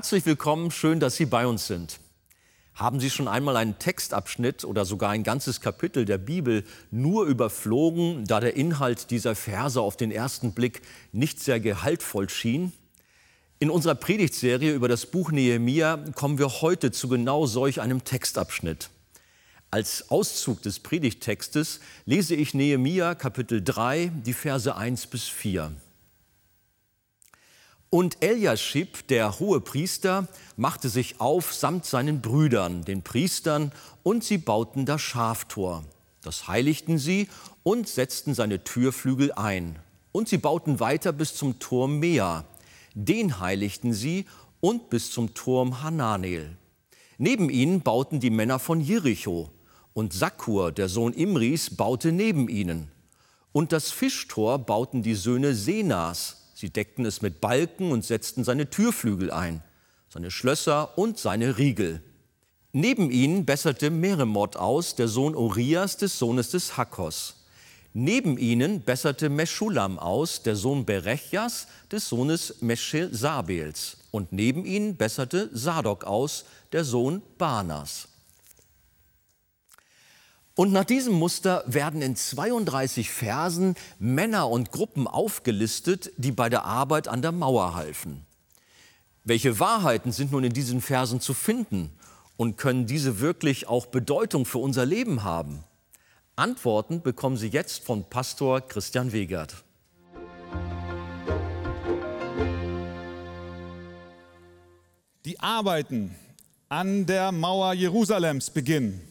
Herzlich willkommen, schön, dass Sie bei uns sind. Haben Sie schon einmal einen Textabschnitt oder sogar ein ganzes Kapitel der Bibel nur überflogen, da der Inhalt dieser Verse auf den ersten Blick nicht sehr gehaltvoll schien? In unserer Predigtserie über das Buch Nehemia kommen wir heute zu genau solch einem Textabschnitt. Als Auszug des Predigttextes lese ich Nehemia Kapitel 3, die Verse 1 bis 4. Und Eliaschib, der hohe Priester, machte sich auf samt seinen Brüdern, den Priestern, und sie bauten das Schaftor. Das heiligten sie und setzten seine Türflügel ein. Und sie bauten weiter bis zum Turm Mea. Den heiligten sie und bis zum Turm Hananel. Neben ihnen bauten die Männer von Jericho. Und Sakkur, der Sohn Imris, baute neben ihnen. Und das Fischtor bauten die Söhne Senas, Sie deckten es mit Balken und setzten seine Türflügel ein, seine Schlösser und seine Riegel. Neben ihnen besserte Meremot aus, der Sohn Urias des Sohnes des Hakkos. Neben ihnen besserte Meschulam aus, der Sohn Berechjas des Sohnes Meschesabels. Und neben ihnen besserte Sadok aus, der Sohn Banas. Und nach diesem Muster werden in 32 Versen Männer und Gruppen aufgelistet, die bei der Arbeit an der Mauer halfen. Welche Wahrheiten sind nun in diesen Versen zu finden und können diese wirklich auch Bedeutung für unser Leben haben? Antworten bekommen Sie jetzt von Pastor Christian Wegert. Die Arbeiten an der Mauer Jerusalems beginnen.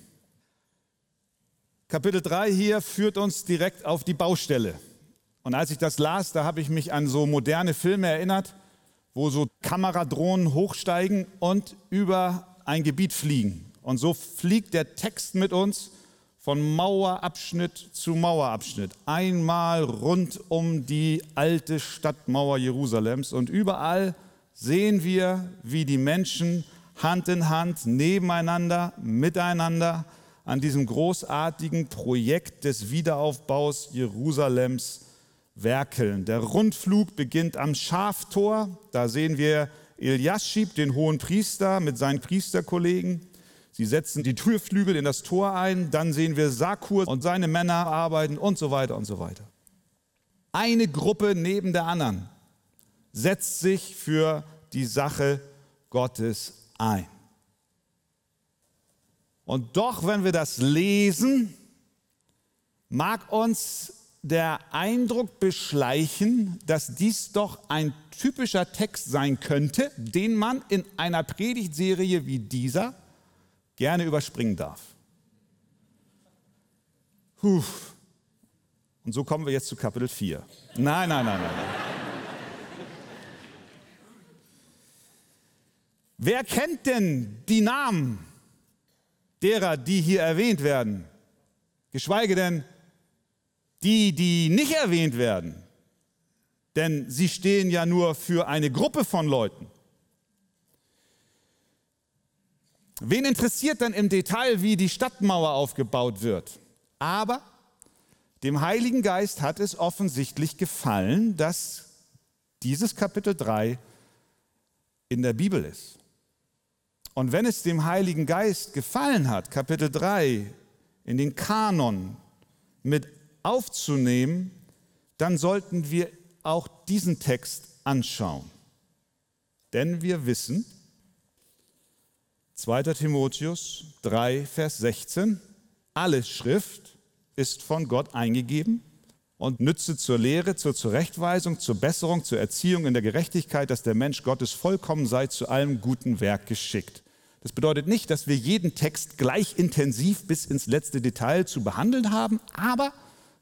Kapitel 3 hier führt uns direkt auf die Baustelle. Und als ich das las, da habe ich mich an so moderne Filme erinnert, wo so Kameradrohnen hochsteigen und über ein Gebiet fliegen. Und so fliegt der Text mit uns von Mauerabschnitt zu Mauerabschnitt. Einmal rund um die alte Stadtmauer Jerusalems. Und überall sehen wir, wie die Menschen Hand in Hand, nebeneinander, miteinander, an diesem großartigen Projekt des Wiederaufbaus Jerusalems werkeln. Der Rundflug beginnt am Schaftor. Da sehen wir Eliaschib, den hohen Priester, mit seinen Priesterkollegen. Sie setzen die Türflügel in das Tor ein. Dann sehen wir Sakur und seine Männer arbeiten und so weiter und so weiter. Eine Gruppe neben der anderen setzt sich für die Sache Gottes ein. Und doch, wenn wir das lesen, mag uns der Eindruck beschleichen, dass dies doch ein typischer Text sein könnte, den man in einer Predigtserie wie dieser gerne überspringen darf. Puh. Und so kommen wir jetzt zu Kapitel 4. Nein, nein, nein, nein. Wer kennt denn die Namen derer, die hier erwähnt werden, geschweige denn die, die nicht erwähnt werden. Denn sie stehen ja nur für eine Gruppe von Leuten. Wen interessiert dann im Detail, wie die Stadtmauer aufgebaut wird? Aber dem Heiligen Geist hat es offensichtlich gefallen, dass dieses Kapitel 3 in der Bibel ist. Und wenn es dem Heiligen Geist gefallen hat, Kapitel 3 in den Kanon mit aufzunehmen, dann sollten wir auch diesen Text anschauen. Denn wir wissen, 2 Timotheus 3, Vers 16, alle Schrift ist von Gott eingegeben und nütze zur Lehre, zur Zurechtweisung, zur Besserung, zur Erziehung in der Gerechtigkeit, dass der Mensch Gottes vollkommen sei, zu allem guten Werk geschickt. Das bedeutet nicht, dass wir jeden Text gleich intensiv bis ins letzte Detail zu behandeln haben, aber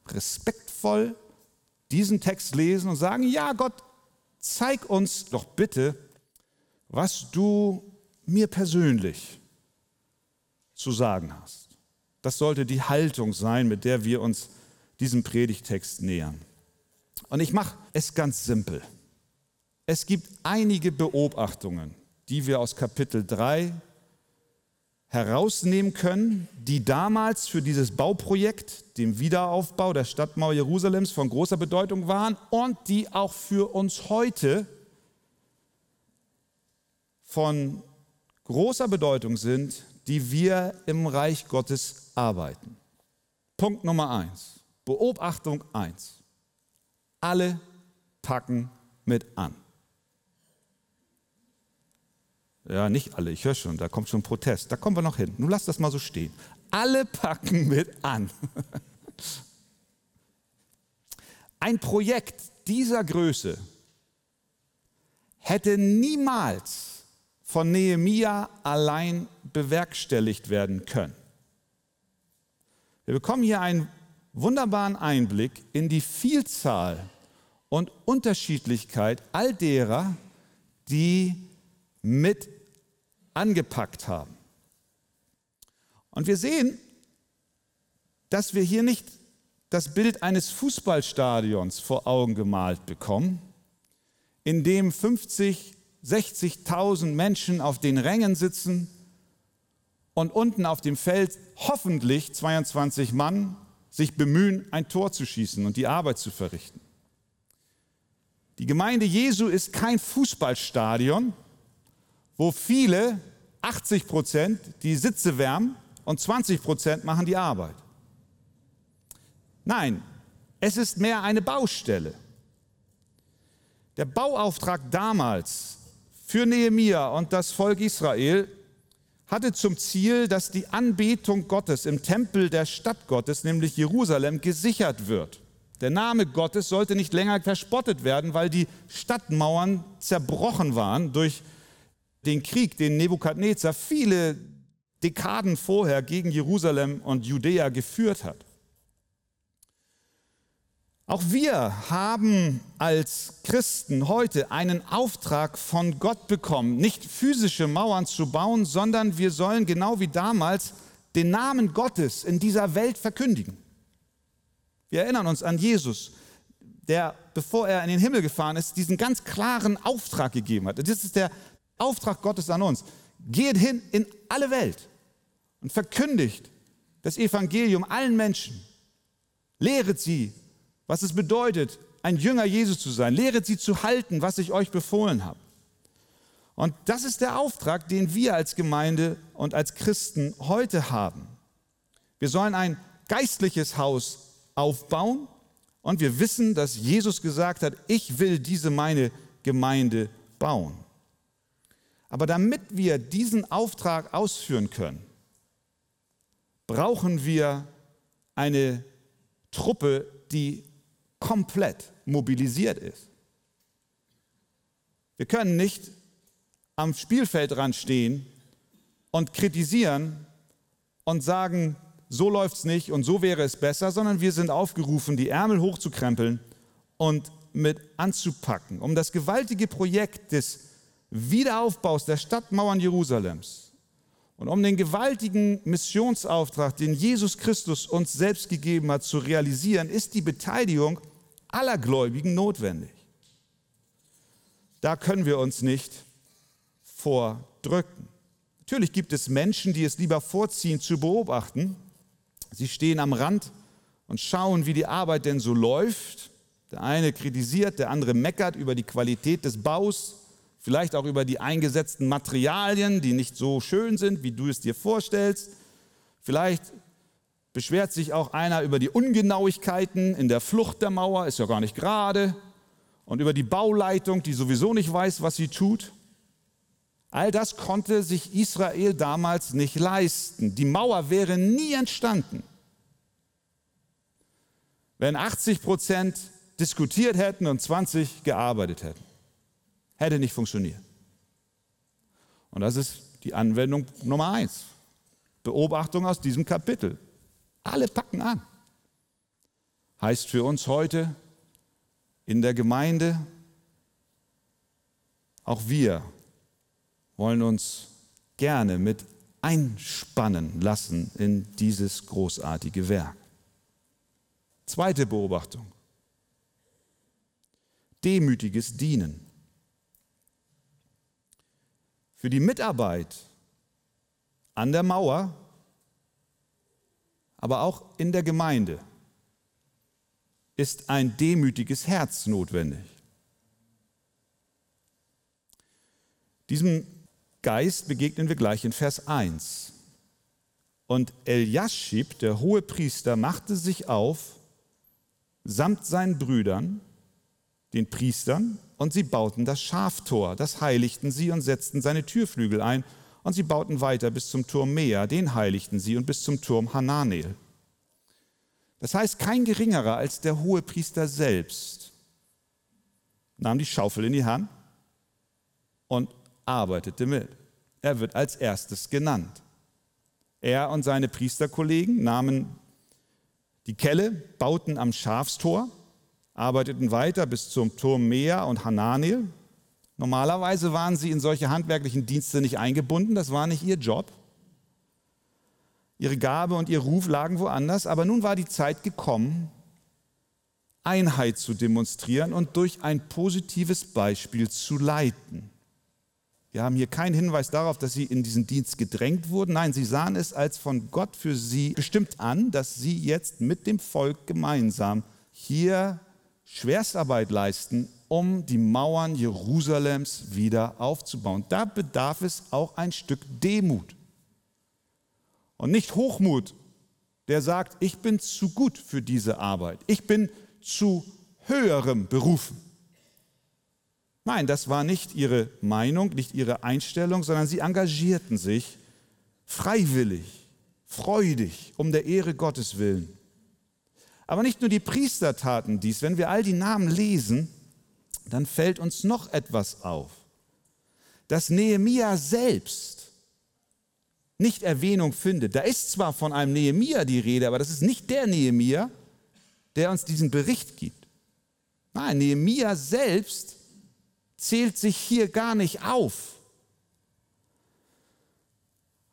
respektvoll diesen Text lesen und sagen, ja Gott, zeig uns doch bitte, was du mir persönlich zu sagen hast. Das sollte die Haltung sein, mit der wir uns diesem Predigtext nähern. Und ich mache es ganz simpel. Es gibt einige Beobachtungen, die wir aus Kapitel 3 herausnehmen können, die damals für dieses Bauprojekt, dem Wiederaufbau der Stadtmauer Jerusalems von großer Bedeutung waren und die auch für uns heute von großer Bedeutung sind, die wir im Reich Gottes arbeiten. Punkt Nummer eins. Beobachtung eins. Alle packen mit an. Ja, nicht alle, ich höre schon, da kommt schon Protest. Da kommen wir noch hin. Nun lass das mal so stehen. Alle packen mit an. Ein Projekt dieser Größe hätte niemals von Nehemia allein bewerkstelligt werden können. Wir bekommen hier einen wunderbaren Einblick in die Vielzahl und Unterschiedlichkeit all derer, die mit angepackt haben. Und wir sehen, dass wir hier nicht das Bild eines Fußballstadions vor Augen gemalt bekommen, in dem 50, 60.000 Menschen auf den Rängen sitzen und unten auf dem Feld hoffentlich 22 Mann sich bemühen, ein Tor zu schießen und die Arbeit zu verrichten. Die Gemeinde Jesu ist kein Fußballstadion, wo viele, 80 Prozent, die Sitze wärmen und 20 Prozent machen die Arbeit. Nein, es ist mehr eine Baustelle. Der Bauauftrag damals für Nehemia und das Volk Israel hatte zum Ziel, dass die Anbetung Gottes im Tempel der Stadt Gottes, nämlich Jerusalem, gesichert wird. Der Name Gottes sollte nicht länger verspottet werden, weil die Stadtmauern zerbrochen waren durch den Krieg, den Nebukadnezar viele Dekaden vorher gegen Jerusalem und Judäa geführt hat. Auch wir haben als Christen heute einen Auftrag von Gott bekommen, nicht physische Mauern zu bauen, sondern wir sollen genau wie damals den Namen Gottes in dieser Welt verkündigen. Wir erinnern uns an Jesus, der, bevor er in den Himmel gefahren ist, diesen ganz klaren Auftrag gegeben hat. Das ist der Auftrag Gottes an uns. Geht hin in alle Welt und verkündigt das Evangelium allen Menschen. Lehret sie was es bedeutet, ein Jünger Jesus zu sein. Lehret sie zu halten, was ich euch befohlen habe. Und das ist der Auftrag, den wir als Gemeinde und als Christen heute haben. Wir sollen ein geistliches Haus aufbauen und wir wissen, dass Jesus gesagt hat, ich will diese meine Gemeinde bauen. Aber damit wir diesen Auftrag ausführen können, brauchen wir eine Truppe, die komplett mobilisiert ist. Wir können nicht am Spielfeldrand stehen und kritisieren und sagen, so läuft es nicht und so wäre es besser, sondern wir sind aufgerufen, die Ärmel hochzukrempeln und mit anzupacken, um das gewaltige Projekt des Wiederaufbaus der Stadtmauern Jerusalems und um den gewaltigen Missionsauftrag, den Jesus Christus uns selbst gegeben hat, zu realisieren, ist die Beteiligung aller Gläubigen notwendig. Da können wir uns nicht vordrücken. Natürlich gibt es Menschen, die es lieber vorziehen zu beobachten. Sie stehen am Rand und schauen, wie die Arbeit denn so läuft. Der eine kritisiert, der andere meckert über die Qualität des Baus, vielleicht auch über die eingesetzten Materialien, die nicht so schön sind, wie du es dir vorstellst. Vielleicht beschwert sich auch einer über die Ungenauigkeiten in der Flucht der Mauer, ist ja gar nicht gerade, und über die Bauleitung, die sowieso nicht weiß, was sie tut. All das konnte sich Israel damals nicht leisten. Die Mauer wäre nie entstanden, wenn 80 Prozent diskutiert hätten und 20 gearbeitet hätten. Hätte nicht funktioniert. Und das ist die Anwendung Nummer eins. Beobachtung aus diesem Kapitel. Alle packen an. Heißt für uns heute in der Gemeinde, auch wir wollen uns gerne mit einspannen lassen in dieses großartige Werk. Zweite Beobachtung. Demütiges Dienen. Für die Mitarbeit an der Mauer aber auch in der Gemeinde ist ein demütiges Herz notwendig. Diesem Geist begegnen wir gleich in Vers 1. Und Eliaschib, der hohe Priester, machte sich auf samt seinen Brüdern, den Priestern, und sie bauten das Schaftor, das heiligten sie und setzten seine Türflügel ein, und sie bauten weiter bis zum Turm Mea, den heiligten sie, und bis zum Turm Hananel. Das heißt, kein geringerer als der hohe Priester selbst nahm die Schaufel in die Hand und arbeitete mit. Er wird als erstes genannt. Er und seine Priesterkollegen nahmen die Kelle, bauten am Schafstor, arbeiteten weiter bis zum Turm Mea und Hananel. Normalerweise waren sie in solche handwerklichen Dienste nicht eingebunden, das war nicht ihr Job. Ihre Gabe und ihr Ruf lagen woanders, aber nun war die Zeit gekommen, Einheit zu demonstrieren und durch ein positives Beispiel zu leiten. Wir haben hier keinen Hinweis darauf, dass sie in diesen Dienst gedrängt wurden. Nein, sie sahen es als von Gott für sie bestimmt an, dass sie jetzt mit dem Volk gemeinsam hier Schwerstarbeit leisten, um die Mauern Jerusalems wieder aufzubauen. Da bedarf es auch ein Stück Demut und nicht Hochmut, der sagt, ich bin zu gut für diese Arbeit, ich bin zu höherem berufen. Nein, das war nicht ihre Meinung, nicht ihre Einstellung, sondern sie engagierten sich freiwillig, freudig, um der Ehre Gottes willen. Aber nicht nur die Priester taten dies. Wenn wir all die Namen lesen, dann fällt uns noch etwas auf. Dass Nehemia selbst nicht Erwähnung findet. Da ist zwar von einem Nehemia die Rede, aber das ist nicht der Nehemia, der uns diesen Bericht gibt. Nein, Nehemia selbst zählt sich hier gar nicht auf.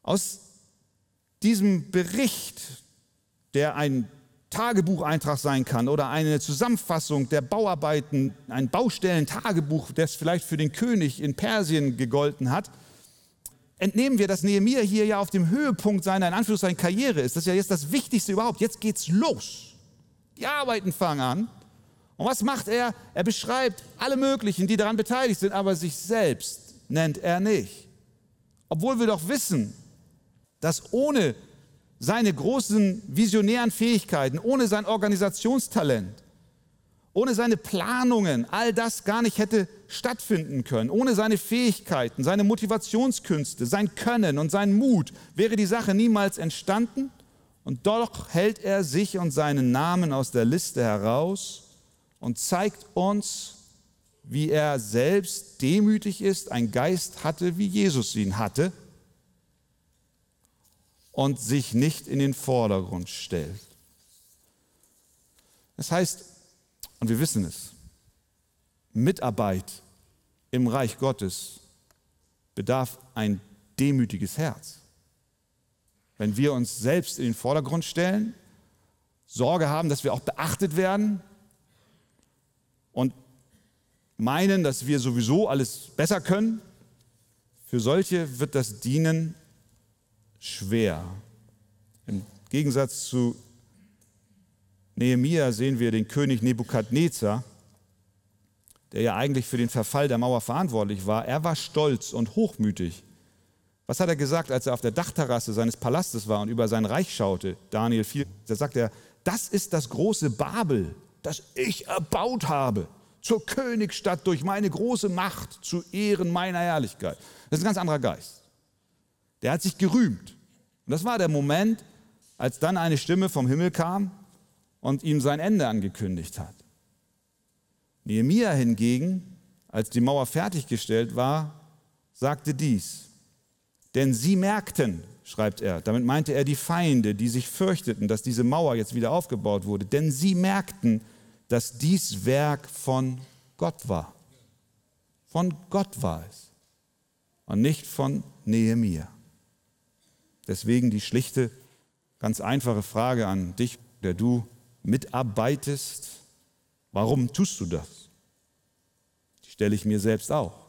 Aus diesem Bericht, der ein Tagebucheintrag sein kann oder eine Zusammenfassung der Bauarbeiten, ein Baustellentagebuch, das vielleicht für den König in Persien gegolten hat, entnehmen wir, dass Nehemiah hier ja auf dem Höhepunkt seiner, in Anführungszeichen, Karriere ist. Das ist ja jetzt das Wichtigste überhaupt. Jetzt geht's los. Die Arbeiten fangen an. Und was macht er? Er beschreibt alle möglichen, die daran beteiligt sind, aber sich selbst nennt er nicht. Obwohl wir doch wissen, dass ohne seine großen visionären Fähigkeiten, ohne sein Organisationstalent, ohne seine Planungen, all das gar nicht hätte stattfinden können. Ohne seine Fähigkeiten, seine Motivationskünste, sein Können und sein Mut wäre die Sache niemals entstanden. Und doch hält er sich und seinen Namen aus der Liste heraus und zeigt uns, wie er selbst demütig ist, ein Geist hatte, wie Jesus ihn hatte und sich nicht in den Vordergrund stellt. Das heißt, und wir wissen es, Mitarbeit im Reich Gottes bedarf ein demütiges Herz. Wenn wir uns selbst in den Vordergrund stellen, Sorge haben, dass wir auch beachtet werden, und meinen, dass wir sowieso alles besser können, für solche wird das Dienen schwer. Im Gegensatz zu Nehemia sehen wir den König Nebukadnezar, der ja eigentlich für den Verfall der Mauer verantwortlich war. Er war stolz und hochmütig. Was hat er gesagt, als er auf der Dachterrasse seines Palastes war und über sein Reich schaute? Daniel 4, da sagt er, das ist das große Babel, das ich erbaut habe, zur Königsstadt durch meine große Macht zu Ehren meiner Herrlichkeit. Das ist ein ganz anderer Geist. Der hat sich gerühmt. Und das war der Moment, als dann eine Stimme vom Himmel kam und ihm sein Ende angekündigt hat. Nehemia hingegen, als die Mauer fertiggestellt war, sagte dies. Denn sie merkten, schreibt er, damit meinte er die Feinde, die sich fürchteten, dass diese Mauer jetzt wieder aufgebaut wurde, denn sie merkten, dass dies Werk von Gott war. Von Gott war es und nicht von Nehemia. Deswegen die schlichte, ganz einfache Frage an dich, der du mitarbeitest. Warum tust du das? Die stelle ich mir selbst auch.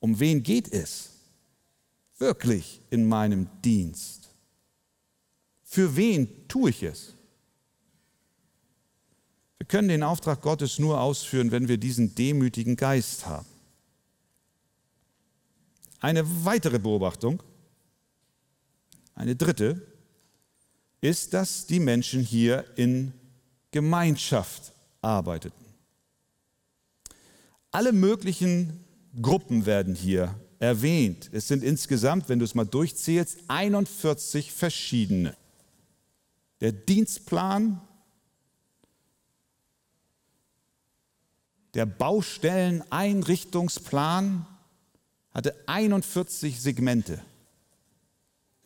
Um wen geht es wirklich in meinem Dienst? Für wen tue ich es? Wir können den Auftrag Gottes nur ausführen, wenn wir diesen demütigen Geist haben. Eine weitere Beobachtung, eine dritte, ist, dass die Menschen hier in Gemeinschaft arbeiteten. Alle möglichen Gruppen werden hier erwähnt. Es sind insgesamt, wenn du es mal durchzählst, 41 verschiedene. Der Dienstplan, der Baustelleneinrichtungsplan hatte 41 Segmente.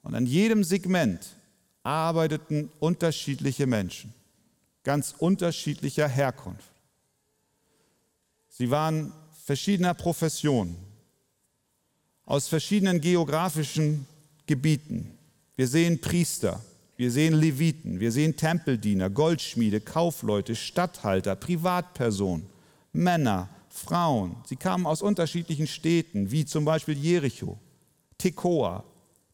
Und an jedem Segment arbeiteten unterschiedliche Menschen, ganz unterschiedlicher Herkunft. Sie waren verschiedener Professionen, aus verschiedenen geografischen Gebieten. Wir sehen Priester, wir sehen Leviten, wir sehen Tempeldiener, Goldschmiede, Kaufleute, Statthalter, Privatpersonen, Männer, Frauen. Sie kamen aus unterschiedlichen Städten, wie zum Beispiel Jericho, Tekoa,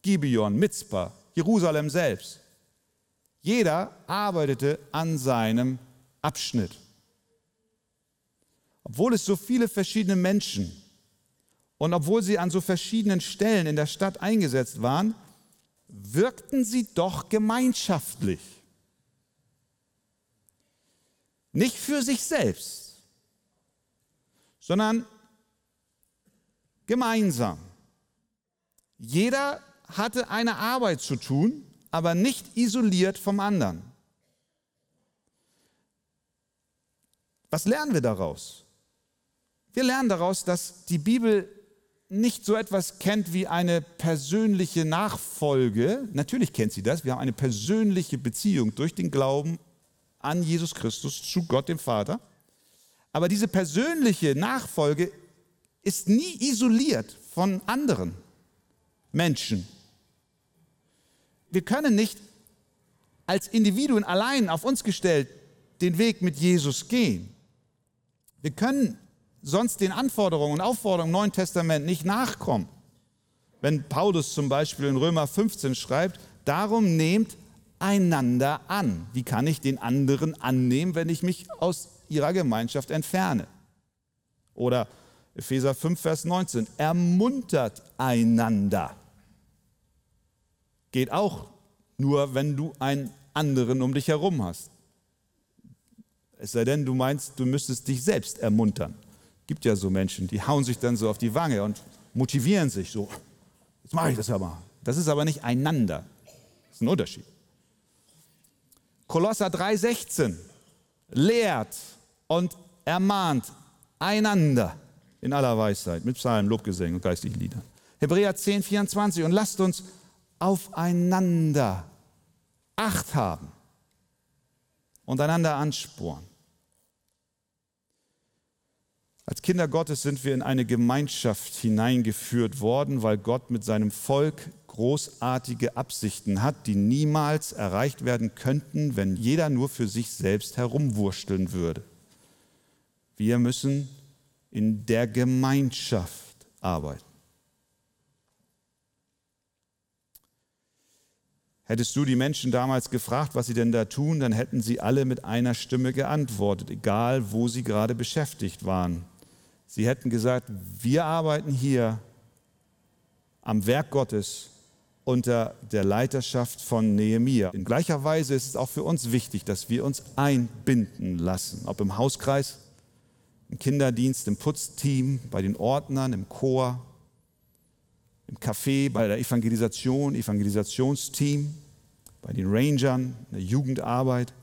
Gibeon, Mitzpah, Jerusalem selbst. Jeder arbeitete an seinem Abschnitt. Obwohl es so viele verschiedene Menschen und obwohl sie an so verschiedenen Stellen in der Stadt eingesetzt waren, wirkten sie doch gemeinschaftlich. Nicht für sich selbst, sondern gemeinsam. Jeder hatte eine Arbeit zu tun, aber nicht isoliert vom anderen. Was lernen wir daraus? Wir lernen daraus, dass die Bibel nicht so etwas kennt wie eine persönliche Nachfolge, natürlich kennt sie das, wir haben eine persönliche Beziehung durch den Glauben an Jesus Christus zu Gott dem Vater, aber diese persönliche Nachfolge ist nie isoliert von anderen Menschen. Wir können nicht als Individuen allein auf uns gestellt den Weg mit Jesus gehen. Wir können sonst den Anforderungen und Aufforderungen im Neuen Testament nicht nachkommen. Wenn Paulus zum Beispiel in Römer 15 schreibt, darum nehmt einander an. Wie kann ich den anderen annehmen, wenn ich mich aus ihrer Gemeinschaft entferne? Oder Epheser 5, Vers 19, ermuntert einander. Geht auch nur, wenn du einen anderen um dich herum hast. Es sei denn, du meinst, du müsstest dich selbst ermuntern gibt ja so Menschen, die hauen sich dann so auf die Wange und motivieren sich so. Jetzt mache ich das aber. Das ist aber nicht einander. Das ist ein Unterschied. Kolosser 3,16 lehrt und ermahnt einander in aller Weisheit mit Psalmen, Lobgesängen und geistlichen Liedern. Hebräer 10, 24 und lasst uns aufeinander Acht haben und einander ansporen. Als Kinder Gottes sind wir in eine Gemeinschaft hineingeführt worden, weil Gott mit seinem Volk großartige Absichten hat, die niemals erreicht werden könnten, wenn jeder nur für sich selbst herumwursteln würde. Wir müssen in der Gemeinschaft arbeiten. Hättest du die Menschen damals gefragt, was sie denn da tun, dann hätten sie alle mit einer Stimme geantwortet, egal wo sie gerade beschäftigt waren. Sie hätten gesagt, wir arbeiten hier am Werk Gottes unter der Leiterschaft von Nehemia. In gleicher Weise ist es auch für uns wichtig, dass wir uns einbinden lassen, ob im Hauskreis, im Kinderdienst, im Putzteam, bei den Ordnern, im Chor, im Café, bei der Evangelisation, Evangelisationsteam, bei den Rangern, in der Jugendarbeit.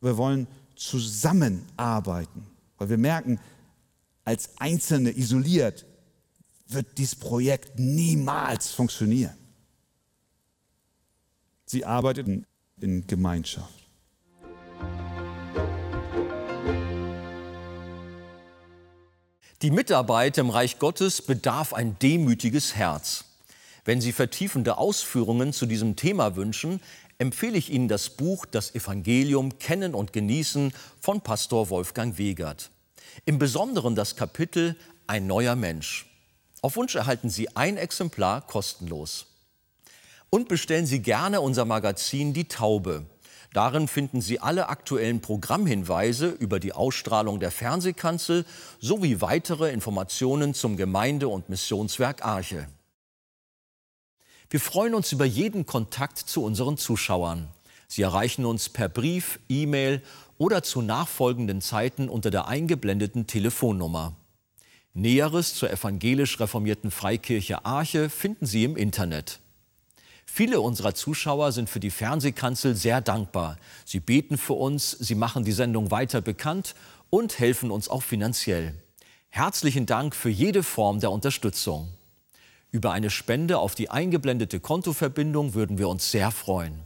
Wir wollen zusammenarbeiten, weil wir merken, als Einzelne isoliert, wird dieses Projekt niemals funktionieren. Sie arbeiteten in Gemeinschaft. Die Mitarbeit im Reich Gottes bedarf ein demütiges Herz. Wenn Sie vertiefende Ausführungen zu diesem Thema wünschen, empfehle ich Ihnen das Buch Das Evangelium Kennen und Genießen von Pastor Wolfgang Wegert. Im Besonderen das Kapitel Ein neuer Mensch. Auf Wunsch erhalten Sie ein Exemplar kostenlos. Und bestellen Sie gerne unser Magazin Die Taube. Darin finden Sie alle aktuellen Programmhinweise über die Ausstrahlung der Fernsehkanzel sowie weitere Informationen zum Gemeinde- und Missionswerk Arche. Wir freuen uns über jeden Kontakt zu unseren Zuschauern. Sie erreichen uns per Brief, E-Mail oder zu nachfolgenden Zeiten unter der eingeblendeten Telefonnummer. Näheres zur evangelisch reformierten Freikirche Arche finden Sie im Internet. Viele unserer Zuschauer sind für die Fernsehkanzel sehr dankbar. Sie beten für uns, sie machen die Sendung weiter bekannt und helfen uns auch finanziell. Herzlichen Dank für jede Form der Unterstützung. Über eine Spende auf die eingeblendete Kontoverbindung würden wir uns sehr freuen.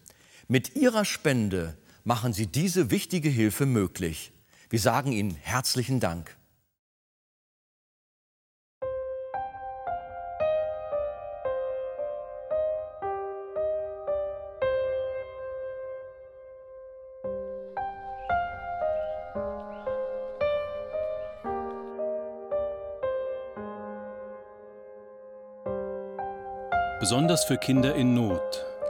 Mit Ihrer Spende machen Sie diese wichtige Hilfe möglich. Wir sagen Ihnen herzlichen Dank. Besonders für Kinder in Not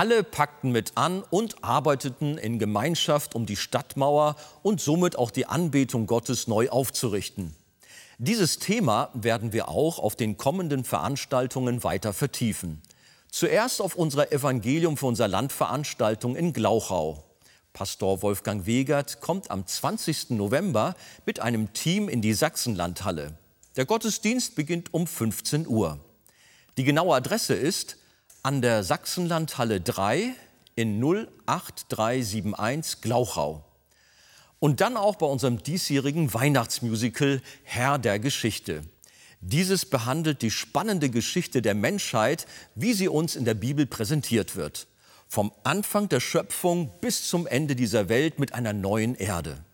Alle packten mit an und arbeiteten in Gemeinschaft, um die Stadtmauer und somit auch die Anbetung Gottes neu aufzurichten. Dieses Thema werden wir auch auf den kommenden Veranstaltungen weiter vertiefen. Zuerst auf unserer Evangelium für unser Land Veranstaltung in Glauchau. Pastor Wolfgang Wegert kommt am 20. November mit einem Team in die Sachsenlandhalle. Der Gottesdienst beginnt um 15 Uhr. Die genaue Adresse ist an der Sachsenlandhalle 3 in 08371 Glauchau. Und dann auch bei unserem diesjährigen Weihnachtsmusical Herr der Geschichte. Dieses behandelt die spannende Geschichte der Menschheit, wie sie uns in der Bibel präsentiert wird. Vom Anfang der Schöpfung bis zum Ende dieser Welt mit einer neuen Erde.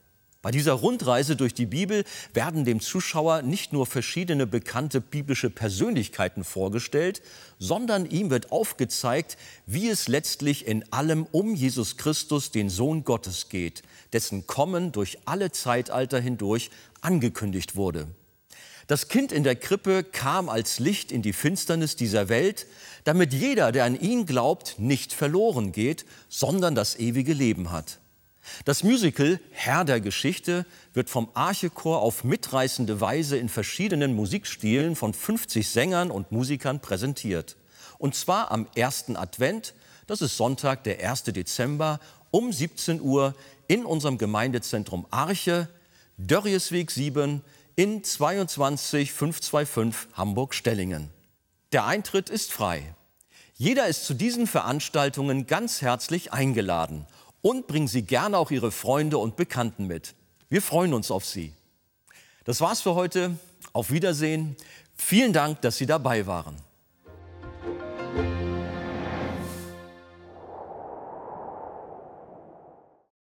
Bei dieser Rundreise durch die Bibel werden dem Zuschauer nicht nur verschiedene bekannte biblische Persönlichkeiten vorgestellt, sondern ihm wird aufgezeigt, wie es letztlich in allem um Jesus Christus, den Sohn Gottes, geht, dessen Kommen durch alle Zeitalter hindurch angekündigt wurde. Das Kind in der Krippe kam als Licht in die Finsternis dieser Welt, damit jeder, der an ihn glaubt, nicht verloren geht, sondern das ewige Leben hat. Das Musical Herr der Geschichte wird vom Archechor auf mitreißende Weise in verschiedenen Musikstilen von 50 Sängern und Musikern präsentiert. Und zwar am ersten Advent, das ist Sonntag, der 1. Dezember, um 17 Uhr in unserem Gemeindezentrum Arche, Dörriesweg 7 in 22525 Hamburg-Stellingen. Der Eintritt ist frei. Jeder ist zu diesen Veranstaltungen ganz herzlich eingeladen und bringen Sie gerne auch Ihre Freunde und Bekannten mit. Wir freuen uns auf Sie. Das war's für heute. Auf Wiedersehen. Vielen Dank, dass Sie dabei waren.